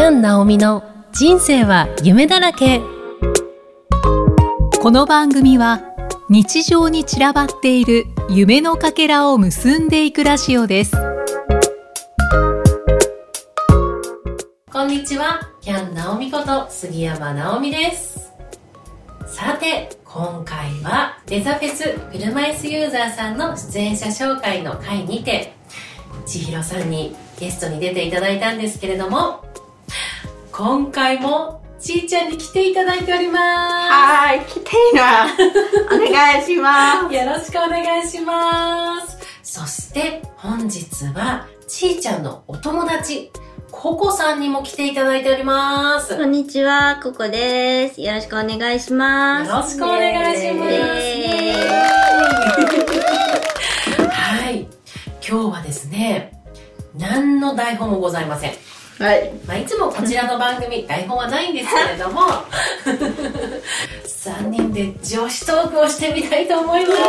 キャン・ナオミの人生は夢だらけ。この番組は日常に散らばっている夢のかけらを結んでいくラジオです。こんにちは。キャン・ナオミこと杉山直美です。さて今回はデザフェス車椅子ユーザーさんの出演者紹介の回にて千尋さんにゲストに出ていただいたんですけれども今回もちーちゃんに来ていただいておりまはーい、来ていな。お願いしますよろしくお願いしますそして本日はちーちゃんのお友達ココさんにも来ていただいておりますこんにちは、ココです。よろしくお願いします。よろしくお願いします。はい。今日はですね、何の台本もございません。はい。まあ、いつもこちらの番組、台本はないんですけれども、3人で女子トークをしてみたいと思います。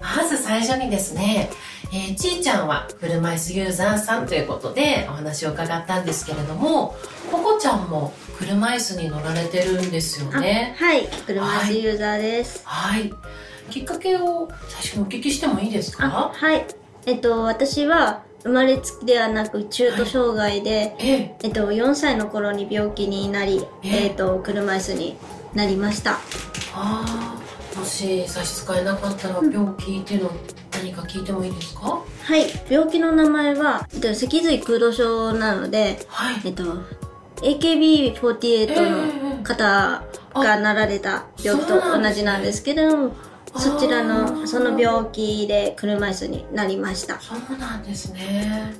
まず最初にですね、えーちーちゃんは車椅子ユーザーさんということでお話を伺ったんですけれども、ココちゃんも車椅子に乗られてるんですよね。あはい、車椅子ユーザーです。はい。きっかけを最初にお聞きしてもいいですあ、かはい。えっと、私は生まれつきではなく中途障害で、ええ。えっと、4歳の頃に病気になり、ええっと、車椅子になりました。ああ、もし差し支えなかったら病気っていうの何か聞いてもいいですか？はい、病気の名前は、えっと、脊髄空洞症なので、はい。えっと、AKB48 の方がなられた病気と同じなんですけれども、そちらの、その病気で車椅子になりました。そうなんですね。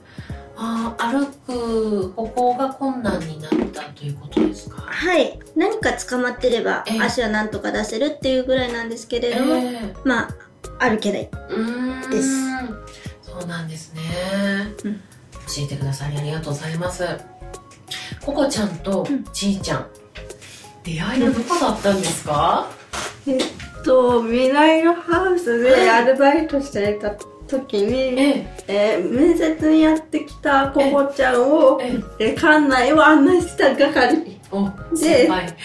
ああ、歩く歩行が困難になったということですか？はい。何か捕まってればええ。足はなんとか出せるっていうぐらいなんですけれども、えまあ、歩けない。うーん。ですそうなんですね、うん。教えてくださりありがとうございます。ココちゃんとちーちゃん、出会いはどこだったんですか、えっと、未来のハウスでアルバイトしていた時に、ええー面接にやってきたココちゃんを、ええー館内を案内した係。おではい。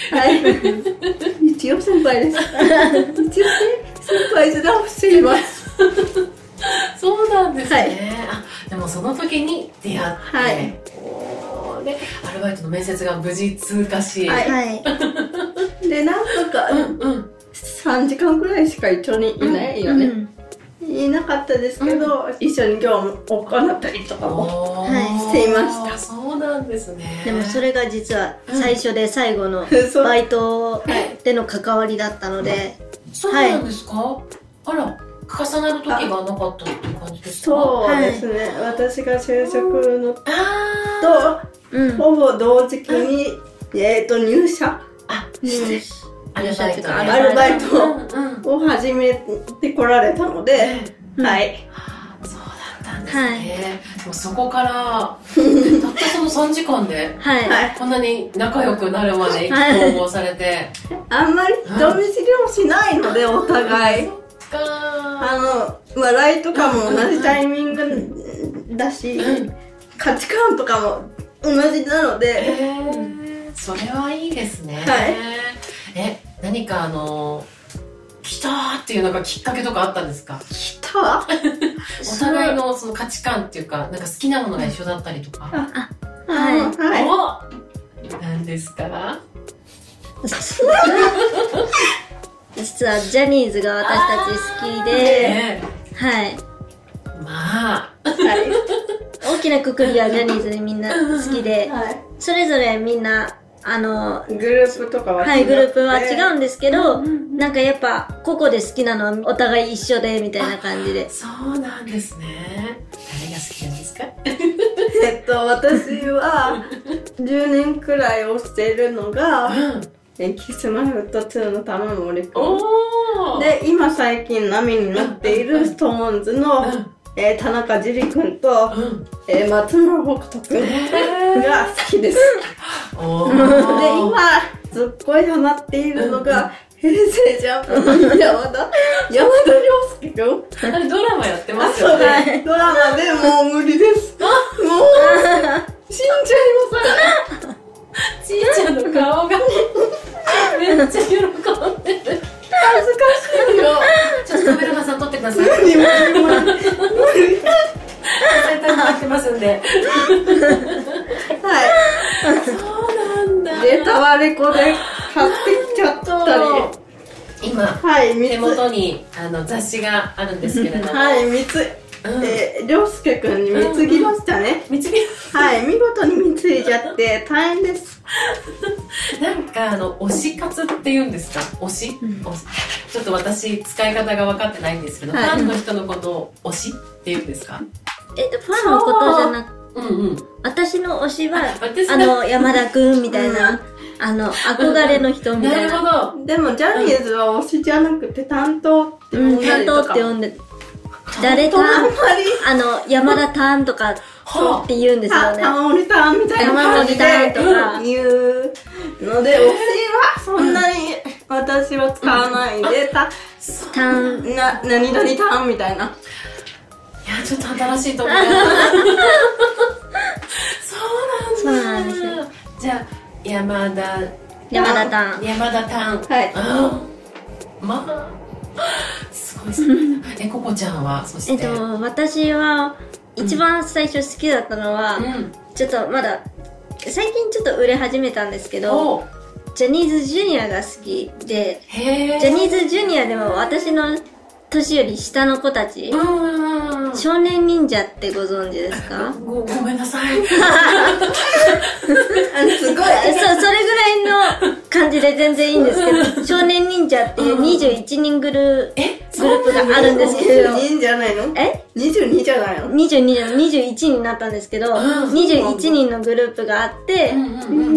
一応先輩です。一応先輩で直しています。そうなんですね、あでもその時に出会って、はいでアルバイトの面接が無事通過し、はいはい。で、なんとか、うんうん3時間くらいしか一緒にいないよね。うん。いなかったですけど、一緒に業務を行ったりとかも。していました。そうなんですね。でもそれが実は最初で最後の バイトでの関わりだったので、そうなんですか、あら重なる時がなかったっていう感じですか？そうですね、私が就職のあと、うん。ほぼ同時期に、えっと、入社。あ入アルバイトねアルバイト。を始めてこられたので、うん。はい。そうだったんですね、もうそこから たったその3時間ではい。はい。こんなに仲良くなるまで意気投合されて。あんまり人見知りをしないので、お互い。そっかあの、笑いとかも同じタイミングだし、価値観とかも同じなので、へーそれはいいですね、はい。え何かあの来たーっていうなんかきっかけとかあったんですか？来た？お互いのその価値観っていうかなんか好きなものが一緒だったりとか。はい。はい。お何ですか？実はジャニーズが私たち好きで、えはい。えまあ。はい。大きなくくりはジャニーズでみんな好きで、はい。それぞれみんな、あの、グループとかははい、グループは違ううんですけど、なんかやっぱ、個々で好きなのはお互い一緒で、みたいな感じで。そうなんですね。誰が好きなんですか？えっと、私は、10年くらいをしているのが、うん。えキスマイフット2の玉森くん。で、今最近波になっているストーンズの、えー田中樹くんと、うんえー松村北斗くんが好きです。おで、ー今、すっごいハマっているのが、平成ジャンプの山田、山田涼介くんあれドラマやってますよ。ね。ドラマでもう無理です。もう、死んじゃいます。ちーちゃんの顔がめっちゃ喜んでる。恥ずかしいよ。ちょっとカメラマンさん撮ってください。無理無理無理。無理。絶対待ってますんで。はい。そうなんだ。で、タワレコで買ってきちゃったり。今、はい。手元にあの雑誌があるんですけれども。はい、三つ。うん。えー、りょうすけくんに貢ぎましたね。見つけはい、見事に貢いじゃって 大変です。なんかあの推し活って言うんですか？推し,、推し。ちょっと私使い方が分かってないんですけど、はい。ファンの人のことを推しって言うんですか？えファンのことじゃなくう。んうん。私の推しはあの山田くんみたいな、あの憧れの人みたな。いるなほど。でも、ジャニーズは推しじゃなくて担当って呼うんんだ担当りとか。って呼んで誰ターンあの山田ターンとかはって言うんですよた、ね。たまりたんみたいな感じでたまりたんとか言うので、推しはそんなに私は使わないで、た、ターンな、何々たんみたいな。いやちょっと新しいところ そうなんだ。そうなんですよ。じゃあ山田。山田ターン山田タンはい。あーまあ えココちゃんはそして？えっと私は一番最初好きだったのは、うん。ちょっとまだ最近ちょっと売れ始めたんですけどおジャニーズジュニアが好きでジャニーズジュニアでも私の年より下の子たち、うん少年忍者ってご存知ですか？ごごめんなさい。あ のすごい。えそそれぐらいの感じで全然いいんですけど少年忍者っていう21人グルえグループがあるんですけど。22じゃないの？え ?22 じゃないの？22じゃない。21になったんですけど、ん21人のグループがあって、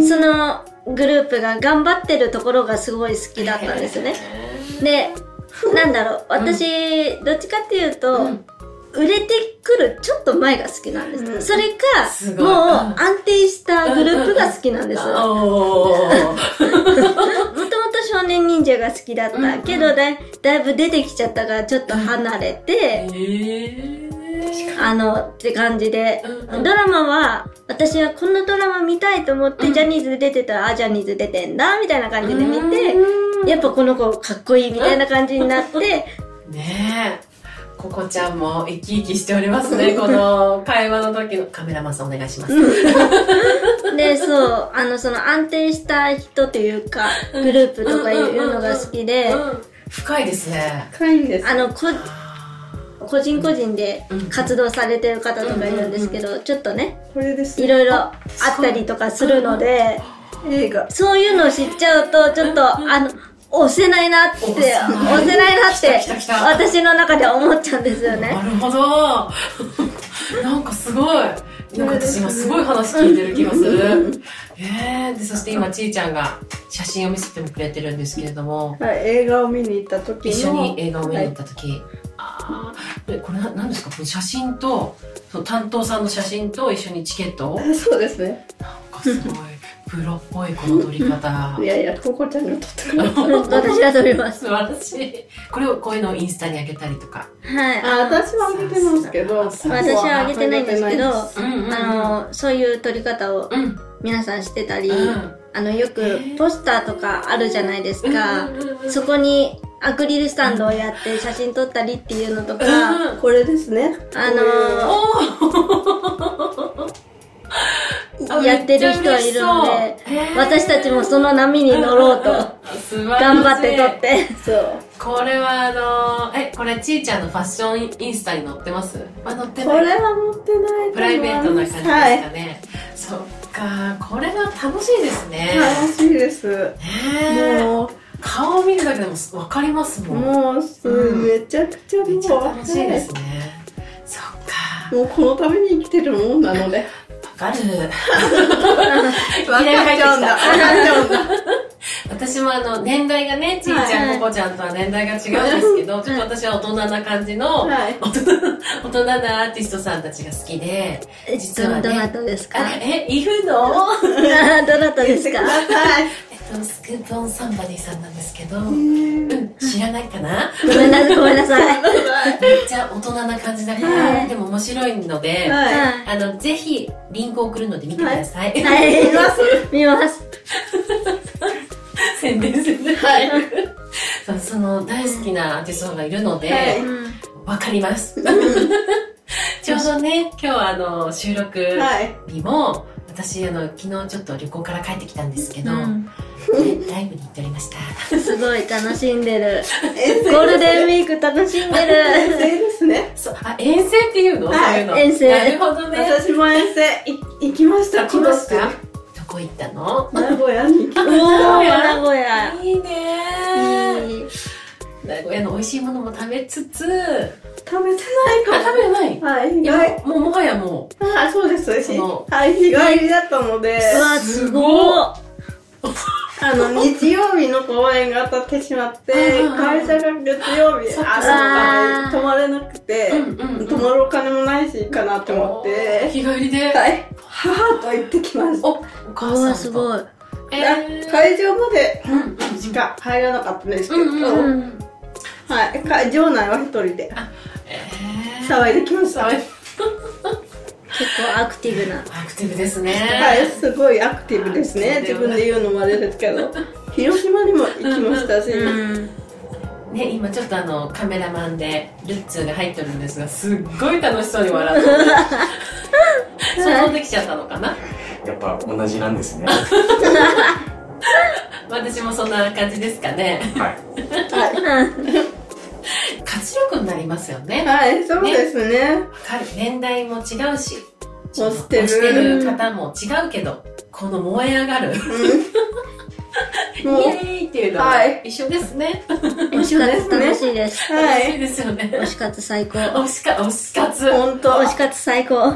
そのグループが頑張ってるところがすごい好きだったんですね。で、なんだろう、私、どっちかっていうと、うん。売れてくるちょっと前が好きなんです。うん。それか、もう安定したグループが好きなんです。もともと少年忍者が好きだった、うんけどだい、だいぶ出てきちゃったからちょっと離れて、へー。あの、って感じで、うんうん。ドラマは、私はこのドラマ見たいと思って、うん。ジャニーズ出てたら、あ、ジャニーズ出てんだ、みたいな感じで見て、うんやっぱこの子かっこいいみたいな感じになって、ねえ。ココちゃんも生き生きしておりますね。この会話の時のカメラマンさんお願いします。で、そう、あの、その安定した人というか、グループとかいうのが好きで、うん深いですね。深いんです。あの、こ、あ個人個人でうん。活動されてる方とかいるんですけど、ちょっとね、これです。いろいろあったりとかするので、映画。そういうのを知っちゃうと、ちょっと、あの、押せないなって、押せない。なって私の中では思っちゃうんですよーなね。るほど。なんかすごい。なんか私今すごい話聞いてる気がする。えー、でそして今ちーちゃんが写真を見せてもくれてるんですけれども。はい、映画を見に行った時の。一緒に映画を見に行った時、ああえこれな何ですか？この写真とその担当さんの写真と一緒にチケットそうですね。なんかすごいプロっぽいこの撮り方。いやいや、ココちゃんが撮ってくれた。私が撮ります。素晴らしい。これをこういうのをインスタに上げたりとか。はい。あ、私は見てますけど、さ私はあげてないんですけど、あうん。うんあの、そういう撮り方をうん。皆さんしてたり、うん。あの、よくポスターとかあるじゃないですか。そこにアクリルスタンドをやって写真撮ったりっていうのとか、うんこれですね。あのやってる人はいるので、私たちもその波に乗ろうと頑張って撮って。そう。これはあのえこれちーちゃんのファッションインスタに載ってます？あ載ってない。これは持ってないと思います。プライベートな感じですかはい。ね、そっかこれは楽しいですね。楽しいです。ねえ。もう、顔を見るだけでも分かりますもん。もうす、うん。めちゃくちゃもうめっちゃ楽しいですね、そっか。もうこのために生きてるもんなので。わかる。分かっちゃうんだ。分かっちゃうんだ。私もあの年代がねちーちゃん、はいここちゃんとは年代が違うんですけど、ちょっと私は大人な感じの、はい。大人大人なアーティストさんたちが好きで実はねどなたですか？あえいるの？どなたですか？とスクープオンサンバディさんなんですけど、うん、知らないかな？ごめんなさい、ごめんなさい。めっちゃ大人な感じだから、はいでも面白いので、はあの、ぜひ、リンクを送るので見てください。はい。見ます。見ます。宣伝する。はい。その大好きなアーティストがいるので。わかります。ちょうどね、今日あの、収録い。はい。日も、私あの、昨日ちょっと旅行から帰ってきたんですけど、うんねライブに行っておりました。すごい楽しんでる。ゴールデンウィーク楽しんで遠る。征ですね。そう、あ、遠征っていうの、はいそういうの？遠征なるほどね。私も遠征い行きました。行きました？今どこ行ったの？年名古屋に行きました。名古屋。いいねいい名古屋の美味しいものも食べつつ、あ、食べてないか食べれない？も。はい。日いや帰もうもはやもう、あ、そうです。そのはい。日帰りだったので、うわ、すごっ。あの、日曜日の公演が当たってしまって、うん会社が月曜日そっか朝まで泊まれなくて、泊まるお金もないしいいかなって思って、日帰りで、はい。母と行ってきました。お、お母さんすごい。えー会場までしか入らなかったんですけど、はい。ん。会場内は一人でえー騒いできました。結構アクティブな。アクティブですね。い、すごいアクティブですね。自分で言うのもあれですけど、広島にも行きましたし、うん。ね、今ちょっとあのカメラマンでルッツーが入ってるんですがすっごい楽しそうに笑ってる想像できちゃったのかな？やっぱ同じなんですね。私もそんな感じですかねはい。は活力になりますよい、ね。はい、そうですね。わかる。年代も違うし。推してる。推してる方も違うけどこの燃え上がる。イもう、エーイっていうのははい。一緒ですね。推し活楽しいです。はい、楽しいですよね。推し活最高。推しか推し活。本当。推し活最高。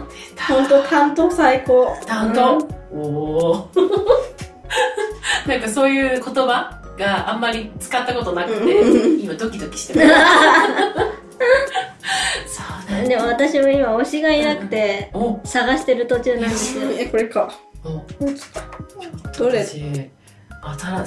本当担当最高。担当、おお なんかそういう言葉？があんまり使ったことなくてうん。今ドキドキしてます そうなんでも私も今推しがいなくて、お。探してる途中なんですよ。え、これか。お。どれ？私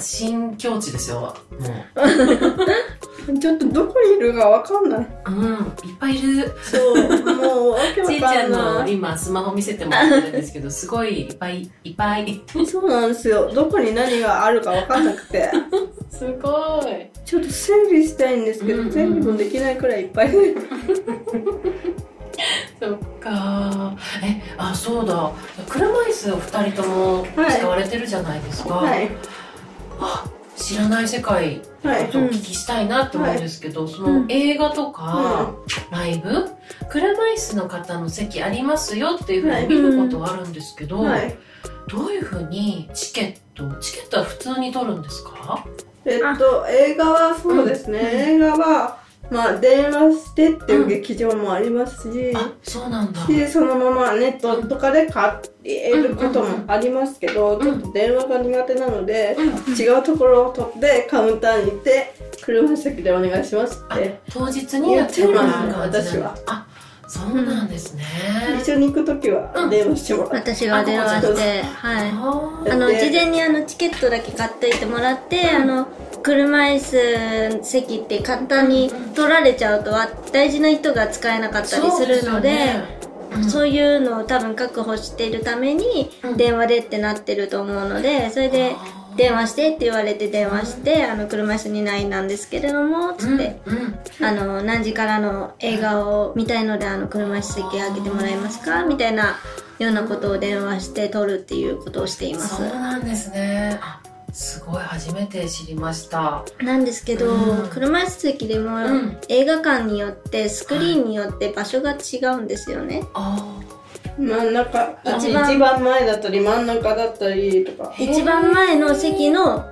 新新境地ですよもちょっとどこにいるかわかんない。ううんいっぱいいるそう、もうわけちいちわかゃんのんない。今スマホ見せてもらってるんですけどすごいいっぱいいっぱいそうなんですよ。どこに何があるかわかんなくて。すごいちょっと整理したいんですけど、うんうん整理もできないくらいいっぱいで。そっかえあそうだ車椅子を二人とも使われてるじゃないですか、はい。あ知らない世界はい。お聞きしたいなって思うんですけど、その映画とか、ライブ？車椅子の方の席ありますよってい。うふうに見ることはあるんですけど、はい。どういうふうにチケットチケットは普通に取るんですか？えっと、映画はそうですね。映画は、まあ、電話してっていう劇場もありますし、あそうなんだ。でそのままネットとかで買えることもありますけど、んちょっと電話が苦手なので、うん違うところを取ってカウンターに行って車席でお願いしますあって当日にやってもらう感じなんだ。私は。あそうなんですね、一緒に行く時は電話してもらって、私が電話して、はい。ああの、で事前にあの、チケットだけ買っといてもらって、あの、車椅子席って簡単に取られちゃうとは大事な人が使えなかったりするので、そういうのを多分確保しているためにうん。電話でってなってると思うので、それで電話してって言われて電話して、あの、車椅子にないなんですけれども、つって、あの、何時からの映画を見たいので、あの、車椅子席あげてもらえますか？みたいなようなことを電話して取るっていうことをしています。そう。なんですね。あすごい初めて知りました。なんですけど、うん。車椅子席でもん。映画館によってスクリーンによって場所が違うんですよね。あ真ん中。一番一番前だったり真ん中だったりとか。一番前の席の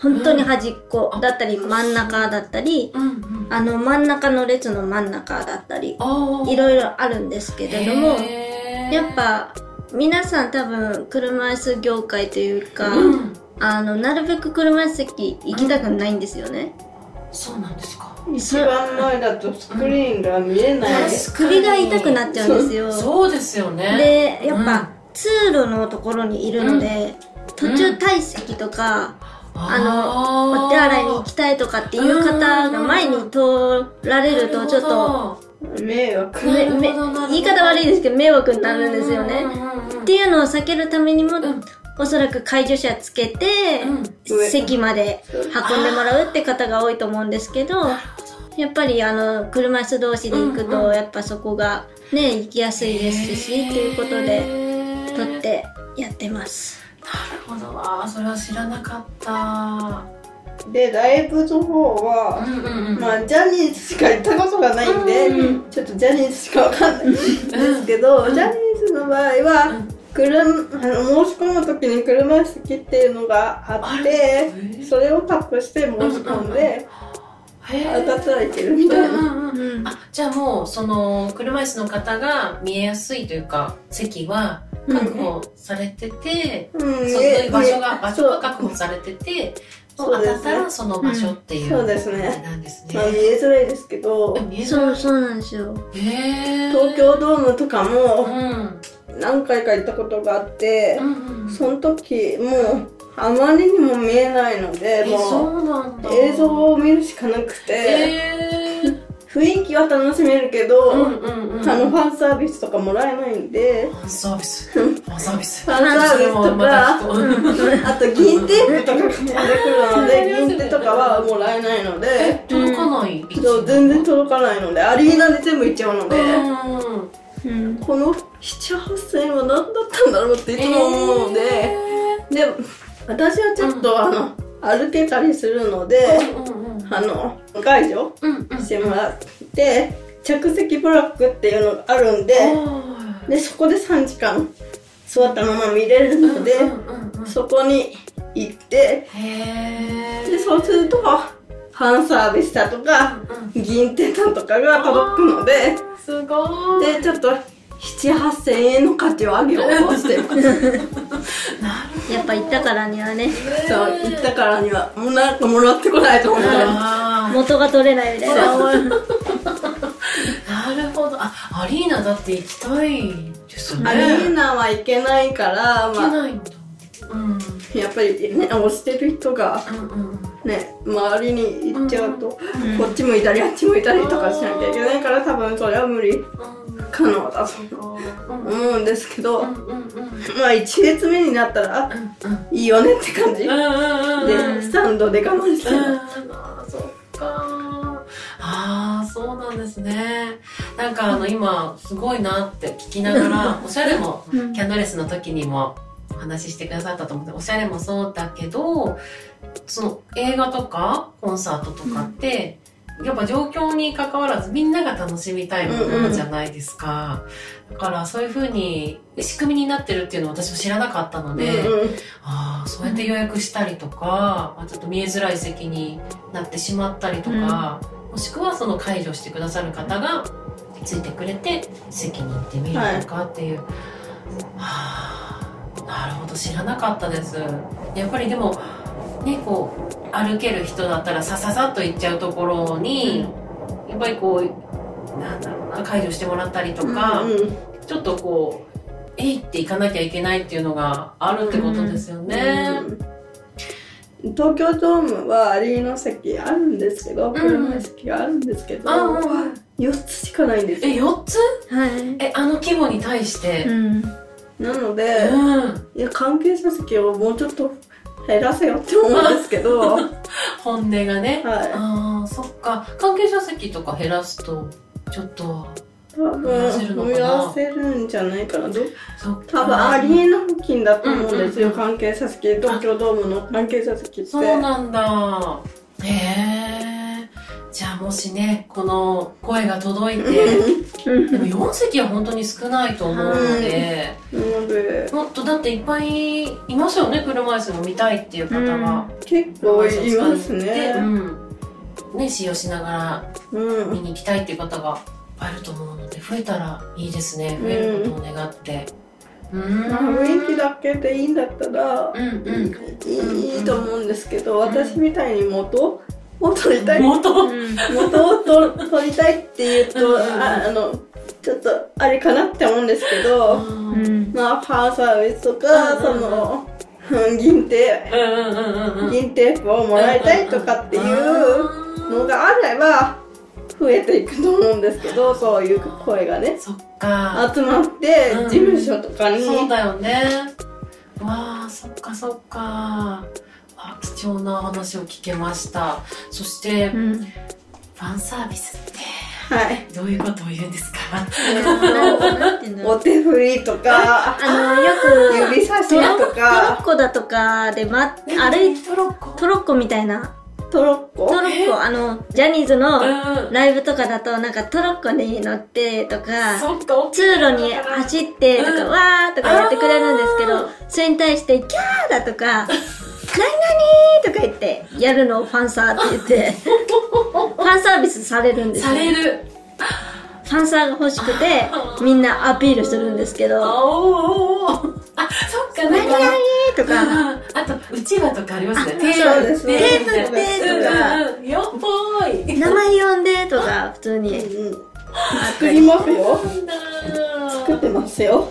本当に端っこだったり真ん中だったり、うんうん。あの真ん中の列の真ん中だったり、あいろいろあるんですけれども、やっぱ皆さん多分車椅子業界というか、うん。あのなるべく車椅子席行きたくないんですよね。そうなんですか一番前だとスクリーンが見えない、首が痛くなっちゃうんですよ。そう。ですよね。でやっぱ、通路のところにいるので、途中退席とか、あの、お手洗いに行きたいとかっていう方が前に通られるとちょっと、迷惑。言い方悪いですけど迷惑になるんですよね。っていうのを避けるためにも、んおそらく介助者つけて、上席まで運んでもらうって方が多いと思うんですけど、やっぱりあの、車椅子同士で行くと、やっぱそこがね、行きやすいですし、ということで、取ってやってます。なるほど。わそれは知らなかった。で、ライブの方は、うんうんうん。まあ、ジャニーズしか行ったことがないんで、うんちょっとジャニーズしかわかんないんですけど、ジャニーズの場合は、車あの申し込む時に車椅子機っていうのがあってそれをタップして申し込んでへ当たったらいけるみたいな。うんうんうんうん。あじゃあもうその車椅子の方が見えやすいというか席は確保されてて、うん。そういう場所がえ場所が確保されてて当そうですね。たったらその場所っていう、そうですね。あれなんですね。まあ、見えづらいですけど。え見えづらい。そう、そうなんですよ。へー。東京ドームとかうもん何回か行ったことがあってう、んうんその時もうあまりにも見えないのでえもそう映像を見るしかなくてへー。雰囲気は楽しめるけど、うんうんうん。あのファンサービスとかもらえないんでファンサービス。ファンサービス。ファンサービスとかかあと銀テープとかが飛んでくるので 銀テとかはもらえないので。届かない？そう全然届かないのでアリーナで全部行っちゃうので、うんうん。この78000円は何だったんだろうっていつも思うので、で私はちょっと、あの歩けたりするので、うんうんあの解除うんうんしてもらって着席ブロックっていうのがあるんででそこで3時間座ったまま見れるので、うんうんうんそこに行ってへでそうするとファンサービスだとかうん銀テだとかが届くのですごい。でちょっと78000円の価値を上げようとして。ますなやっぱ行ったからにはね、そう行ったからには。もうなんかもらってこないと思うあー。元が取れないみたいな。なるほど。あアリーナだって行きたいですね。アリーナは行けないから、行けまあ、ないんだ。うん。やっぱりね押してる人がうんうん。ね周りに行っちゃうと、こっち向いたりあっち向いたりとかしなきゃいけないから多分それは無理。うん可能だとうん。思うんですけど、まあ1列目になったらうんいいよねって感じ、でスタンドで我慢して。うんます、あーそっかああそうなんですね。なんかあの今すごいなって聞きながらおしゃれもキャンドレスの時にもお話ししてくださったと思っておしゃれもそうだけどその映画とかコンサートとかって、やっぱ状況に関わらずみんなが楽しみたいものじゃないですか、だからそういう風に仕組みになってるっていうのを私も知らなかったので、うんうん。ああそうやって予約したりとか、まあちょっと見えづらい席になってしまったりとか、もしくはその介助してくださる方がついてくれて席に行ってみるとかっていう、はあなるほど知らなかったです。やっぱりでもねこう歩ける人だったらさささっと行っちゃうところに、やっぱりこうなんだろうな介助してもらったりとか、うんうんちょっとこう、えいって行かなきゃいけないっていうのがあるってことですよね。うん東京ドームはアリーナ席あるんですけど、ん車席があるんですけど、あ、もう、4つしかないんですえ、よ4つ？はい。え、あの規模に対して。うん。なので、うん。いや関係者席をもうちょっと減らせよって思うんですけどは 本音がね。いああ、そっか。関係者席とか減らすと、ちょっと、多分増やせるんじゃないかなどそっか。多分アリーナ付近だと思うんですよ、うんうん関係者席東京ドームの関係者席ってそうなんだ。へえ。じゃあもしね、この声が届いて、でも4席は本当に少ないと思うので、もっとだっていっぱいいますよね、車椅子も見たいっていう方が。結構いますで、ねうん。ね、使用しながらうん見に行きたいっていう方がいっぱいいると思うので、増えたらいいですね。増えることを願って。雰囲気だけでいいんだったらうんうん。いいいいと思うんですけど私みたいに元を取りたい。元。元をと取りたいっていうとああのちょっとあれかなって思うんですけどうん。まあファンサービスとかうん。そのうん銀テうんうんうんうんうん。銀テープをもらいたいとかっていうのがあれば増えていくと思うんですけどそういう声がね。そっか。集まってうん。事務所とかに、そうだよね。わあそっかそっかあ貴重な話を聞けました。そして、フうん。ァンサービスってはい。どういうことを言うんですか？お手振りとかあのよく指差しとトロッかコだとかで、ま、歩いトロッコ？トロッコみたいな。トロッコ？トロッコ。あのジャニーズのうん。ライブとかだとなんかトロッコに乗ってとか通路に走ってとか、うん。わーとかやってくれるんですけど、それに対して、キャーだとか、何々とか言って、やるのをファンサーって言って、ファンサービスされるんですよ。される。ファンサーが欲しくて、みんなアピールするんですけど、あそっか何々か。とか、あ あとうちわとかありますね。テープ。テープでとか。うんうんよっぽーい。名前呼んでとか、普通に。うん作りますよ。作ってますよ。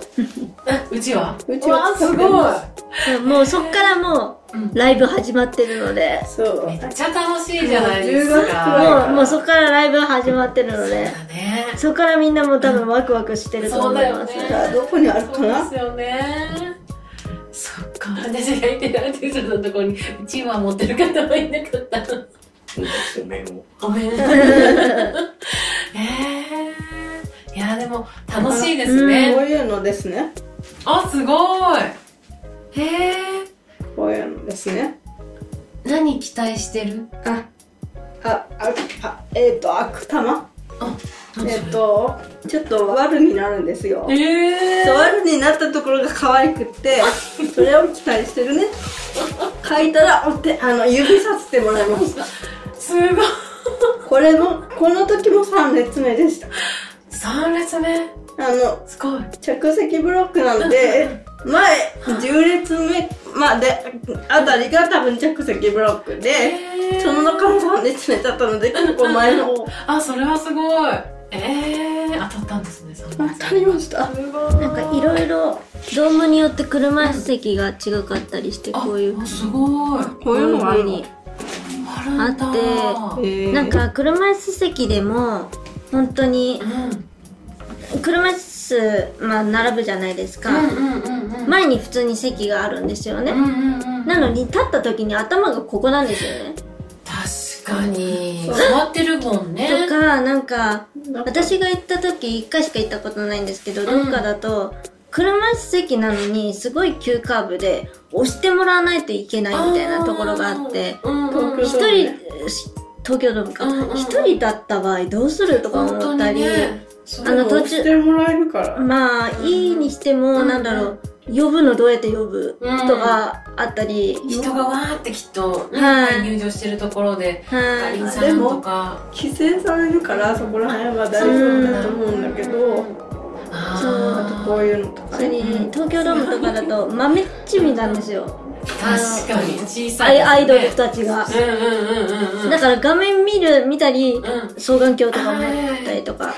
えうちわうちわわあすごい。まもうそっからもうライブ始まってるので、そう。めっちゃ楽しいじゃないですもう10月くらいか。もう、もうそっからライブ始まってるので、そこからみんなもう多分ワクワクしてると思います。そうだよね。じゃあどこにあるかそうなですよね。そっか。私がいてるアーティストのところにうちわ持ってる方はいなかったお面を。ごめん。えー、も楽しいですこうね、いうのですね。あすごい。へえ。こういうのですね。何期待してる？ああああえっ、と悪玉？あえっ、とちょっと悪になるんですよ。えそう悪になったところが可愛くってそれを期待してるね。書いたらお手あの指させてもらいました。すごい。これもこの時も3列目でした3列目？あのすごい。着席ブロックなので前10列目まであたりが多分着席ブロックでえー。その中の3列目だったので結構前の。方あそれはすごい。えー、当たったんですね3列目。当たりました。なんかいろいろドームによって車椅子席が違かったりしてこういう。あすごい。こういうのがあるの？こうにあってえー。なんか車椅子席でも本当にうん。車椅子まあ並ぶじゃないですか、前に普通に席があるんですよね、なのに立った時に頭がここなんですよね、確かに。座ってるもんね。とかなんか私が行った時1回しか行ったことないんですけど、ん。どっかだと車椅子席なのにすごい急カーブで押してもらわないといけないみたいなところがあってうんうん人東京ドームかうんうんうん。一人だった場合どうするとか思ったり、にね。あの途押してもらえるから。まあいいにしても、うんなんだろう呼ぶのどうやって呼ぶとかあったり、人がわーってきっと、ねはい。入場してるところでかはい。りんさんとか。規制されるからそこら辺は大丈夫だと思うんだけど。あとあこういうのとかそれに東京ドームとかだと豆っちみなんですよ。ー確かに小さアいね。イアイドルたちが。うんうんうんうんうん。だから画面見る見たりうん。双眼鏡とか持ったりとか。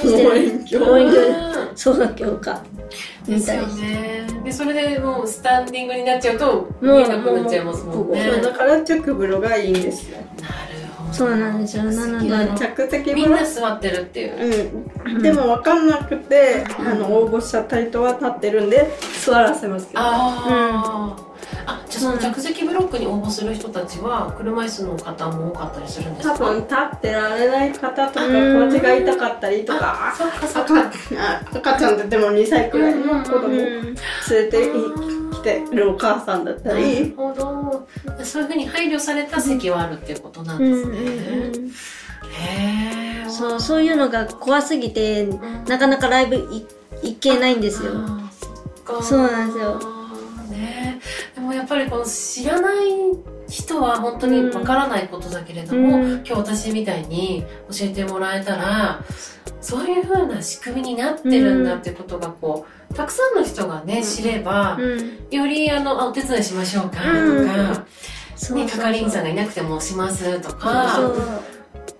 して望遠鏡望遠鏡うん双眼鏡か。ですよ見たりねでそれでもうスタンディングになっちゃうともう見えなくなっちゃいますもんね。だから着風呂がいいんですよ。なるほどそうなんですよ。なので。着席みん風呂な座ってるっていう。うん。でも分かんなくてあの応募したタイトは立ってるんで座らせますけど。あーあじゃあその着席ブロックに応募する人たちは車椅子の方も多かったりするんですか？多分立ってられない方とかうん腰が痛かったりとか。そっかそっ赤かあ赤ちゃんって言っても2歳くらいの子供う連んれてきてるお母さんだったなるりほど。そういうふうに配慮された席はあるっていうことなんうんですうんね、うんへえそうそういうのが怖すぎてなかなかライブい行けないんですよ。そうなんですよ。ねでもやっぱりこの知らない人は本当にわからないことだけれども、うん。今日私みたいに教えてもらえたらそういう風な仕組みになってるんだってことがこうたくさんの人がね知れば、うん。よりあのあお手伝いしましょうかとか、ね、係員さんがいなくてもしますとか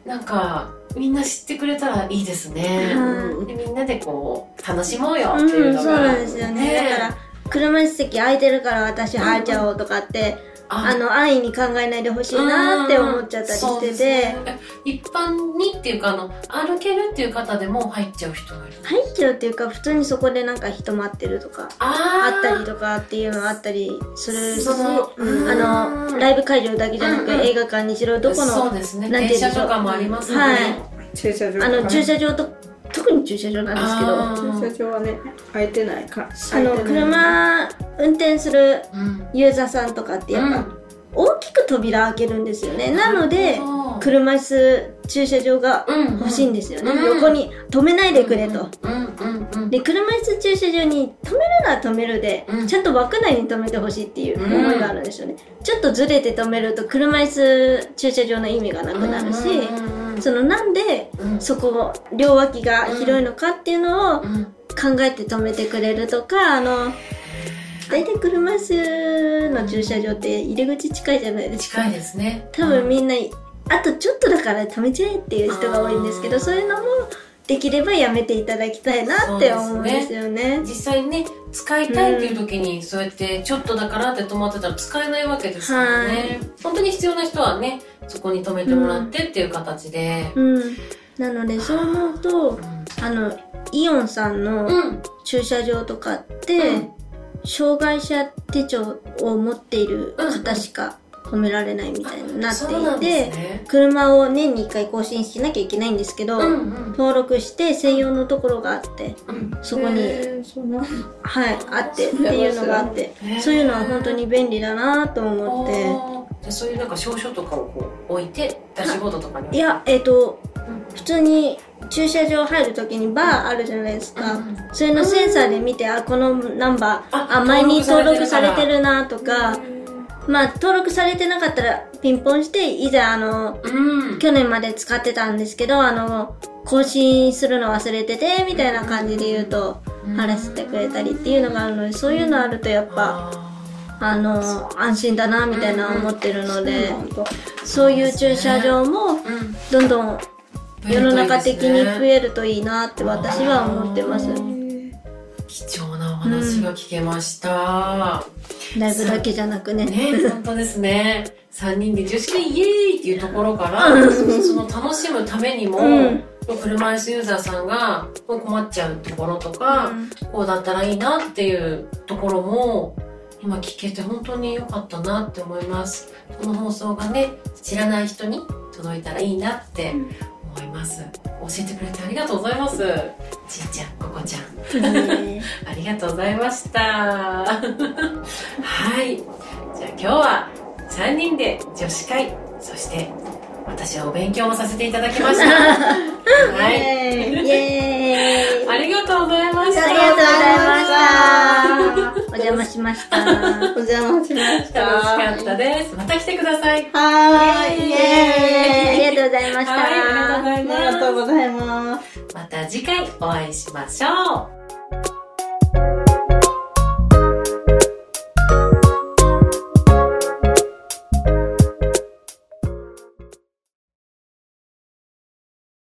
なんかみんな知ってくれたらいいですね。はいでみんなでこう楽しもうようんっていうのが、そうなんですよね。だから車椅子席空いてるから私入っちゃおうとかって、あ。の、安易に考えないでほしいなって思っちゃったりしてて、ね。え一般にっていうかあの歩けるっていう方でも入っちゃう人がいる入っちゃうっていうか、普通にそこでなんか人待ってるとか、ああったりとかっていうのがあったりする。し、そのうん。あの、ライブ会場だけじゃなく、うんうん。映画館にしろ、どこの、そうですね。なんて言うんでしょう。電車とかもありますよね、はい。駐車場あの、駐車車場と、特に駐車場なんですけど、駐車場はね空いてないか。あの、車運転するうん。ユーザーさんとかってやっぱ、大きく扉開けるんですよね。なので、車椅子駐車場が欲しいんですよね。うん。横に止めないでくれと。うんうんうんで、車椅子駐車場に止めるなら止めるで、うん。ちゃんと枠内に止めてほしいっていう思いがあるんですよね。ちょっとずれて止めると車椅子駐車場の意味がなくなるし、うんうんそのなんでうん。そこ両脇が広いのかっていうのをうん。考えて止めてくれるとか、あの、大体車椅子の駐車場って入り口近いじゃないですか。近いですね。多分みんな、あとちょっとだから止めちゃえっていう人が多いんですけど、そういうのもできればやめていただきたいなって思うんですよね。実際にね使いたいっていう時に、そうやってちょっとだからって止まってたら使えないわけですからね、本当に必要な人はねそこに止めてもらってっていう形で、うん。なのでそう思うとう、ん。あの、イオンさんのうん。駐車場とかって、うん。障害者手帳を持っている方しか止められないみたいになっていんて、ね。車を年に1回更新しなきゃいけないんですけど、うんうん。登録して専用のところがあって、うん。そこに、えーはい、あってっていうのがあって、へー。そういうのは本当に便利だなと思って。じゃあそういうなんか証書とかをこう置いてダッシュボードとかに。いや、えっ、と、うん。普通に駐車場入るときにバーあるじゃないですか。うんそれのセンサーで見て、あ、このナンバー、ああ、前に登録されて登録されてるなとか、まあ、登録されてなかったらピンポンして、いざ、あの、うん。去年まで使ってたんですけど、あの、更新するの忘れてて、みたいな感じで言うと、晴らしてくれたりっていうのがあるので、そういうのあるとやっぱ、ああの、安心だな、みたいな思ってるので、そういう駐車場も、どんどん世の中的に増ええるといいなって私は思ってます。貴重なお話が聞けました、ライブだけじゃなくね。ね本当ですね。3人で女子会イエーイっていうところから、その楽しむためにも、うん。車椅子ユーザーさんが困っちゃうところとか、こうだったらいいなっていうところも今聞けて本当に良かったなって思います。この放送がね知らない人に届いたらいいなって思います、教えてくれてありがとうございますちいちゃんここちゃんねありがとうございました。はい。じゃあ今日は3人で女子会、そして私はお勉強もさせていただきました。はい。イエーイありがとうございました。ありがとうございました。お邪魔しました。お邪魔しました楽しかったです。また来てください。はーいイエーイありがとうございました。はい、ありがとうございありがとうます。ございますまた次回お会いしましょう。